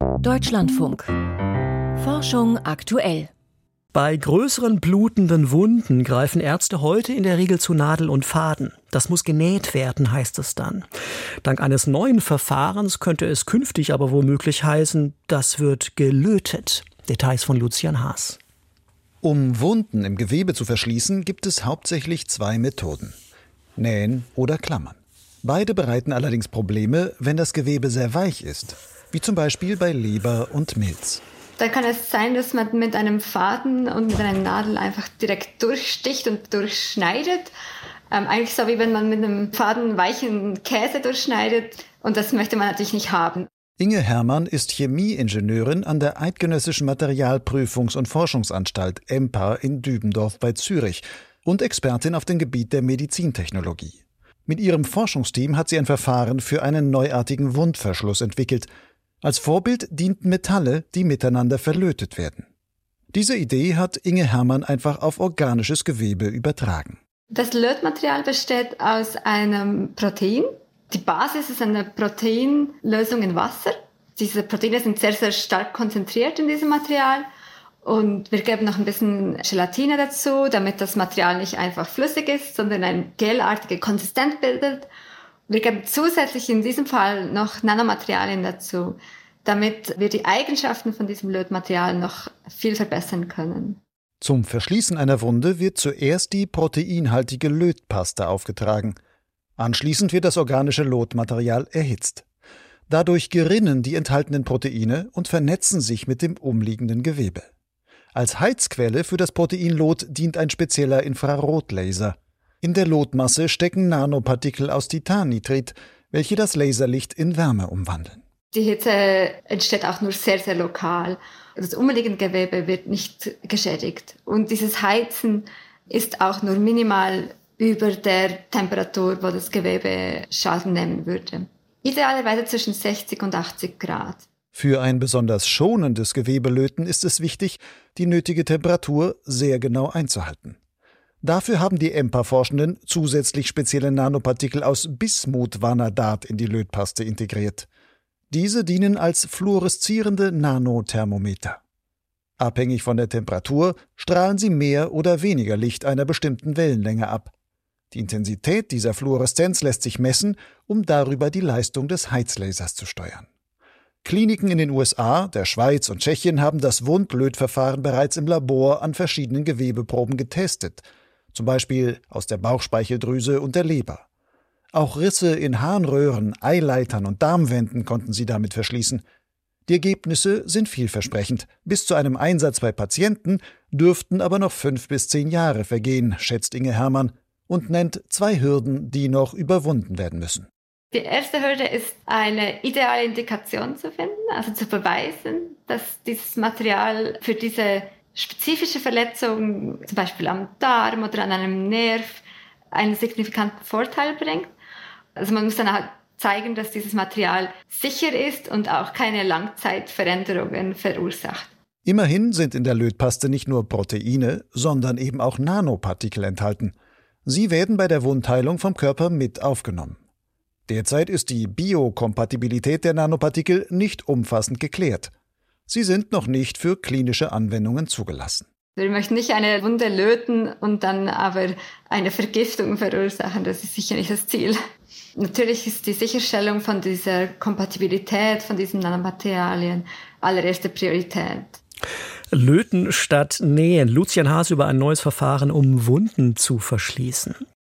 Deutschlandfunk. Forschung aktuell. Bei größeren blutenden Wunden greifen Ärzte heute in der Regel zu Nadel und Faden. Das muss genäht werden, heißt es dann. Dank eines neuen Verfahrens könnte es künftig aber womöglich heißen, das wird gelötet. Details von Lucian Haas. Um Wunden im Gewebe zu verschließen, gibt es hauptsächlich zwei Methoden. Nähen oder Klammern. Beide bereiten allerdings Probleme, wenn das Gewebe sehr weich ist wie zum Beispiel bei Leber und Milz. Da kann es sein, dass man mit einem Faden und mit einer Nadel einfach direkt durchsticht und durchschneidet. Ähm, eigentlich so wie wenn man mit einem Faden weichen Käse durchschneidet. Und das möchte man natürlich nicht haben. Inge Hermann ist Chemieingenieurin an der Eidgenössischen Materialprüfungs- und Forschungsanstalt EMPA in Dübendorf bei Zürich und Expertin auf dem Gebiet der Medizintechnologie. Mit ihrem Forschungsteam hat sie ein Verfahren für einen neuartigen Wundverschluss entwickelt, als Vorbild dienten Metalle, die miteinander verlötet werden. Diese Idee hat Inge Hermann einfach auf organisches Gewebe übertragen. Das Lötmaterial besteht aus einem Protein. Die Basis ist eine Proteinlösung in Wasser. Diese Proteine sind sehr, sehr stark konzentriert in diesem Material. Und wir geben noch ein bisschen Gelatine dazu, damit das Material nicht einfach flüssig ist, sondern eine gelartige Konsistenz bildet. Wir geben zusätzlich in diesem Fall noch Nanomaterialien dazu, damit wir die Eigenschaften von diesem Lötmaterial noch viel verbessern können. Zum Verschließen einer Wunde wird zuerst die proteinhaltige Lötpaste aufgetragen. Anschließend wird das organische Lotmaterial erhitzt. Dadurch gerinnen die enthaltenen Proteine und vernetzen sich mit dem umliegenden Gewebe. Als Heizquelle für das Proteinlot dient ein spezieller Infrarotlaser. In der Lotmasse stecken Nanopartikel aus Titannitrit, welche das Laserlicht in Wärme umwandeln. Die Hitze entsteht auch nur sehr, sehr lokal. Das umliegende Gewebe wird nicht geschädigt. Und dieses Heizen ist auch nur minimal über der Temperatur, wo das Gewebe Schaden nehmen würde. Idealerweise zwischen 60 und 80 Grad. Für ein besonders schonendes Gewebelöten ist es wichtig, die nötige Temperatur sehr genau einzuhalten. Dafür haben die EMPA-Forschenden zusätzlich spezielle Nanopartikel aus Bismuth-Vanadat in die Lötpaste integriert. Diese dienen als fluoreszierende Nanothermometer. Abhängig von der Temperatur strahlen sie mehr oder weniger Licht einer bestimmten Wellenlänge ab. Die Intensität dieser Fluoreszenz lässt sich messen, um darüber die Leistung des Heizlasers zu steuern. Kliniken in den USA, der Schweiz und Tschechien haben das Wundlötverfahren bereits im Labor an verschiedenen Gewebeproben getestet – zum Beispiel aus der Bauchspeicheldrüse und der Leber. Auch Risse in Harnröhren, Eileitern und Darmwänden konnten sie damit verschließen. Die Ergebnisse sind vielversprechend. Bis zu einem Einsatz bei Patienten dürften aber noch fünf bis zehn Jahre vergehen, schätzt Inge Hermann und nennt zwei Hürden, die noch überwunden werden müssen. Die erste Hürde ist eine ideale Indikation zu finden, also zu beweisen, dass dieses Material für diese spezifische Verletzung, zum Beispiel am Darm oder an einem Nerv, einen signifikanten Vorteil bringt. Also man muss dann auch zeigen, dass dieses Material sicher ist und auch keine Langzeitveränderungen verursacht. Immerhin sind in der Lötpaste nicht nur Proteine, sondern eben auch Nanopartikel enthalten. Sie werden bei der Wundheilung vom Körper mit aufgenommen. Derzeit ist die Biokompatibilität der Nanopartikel nicht umfassend geklärt. Sie sind noch nicht für klinische Anwendungen zugelassen. Wir möchten nicht eine Wunde löten und dann aber eine Vergiftung verursachen. Das ist sicher nicht das Ziel. Natürlich ist die Sicherstellung von dieser Kompatibilität von diesen Nanomaterialien allererste Priorität. Löten statt Nähen. Lucian Haas über ein neues Verfahren, um Wunden zu verschließen.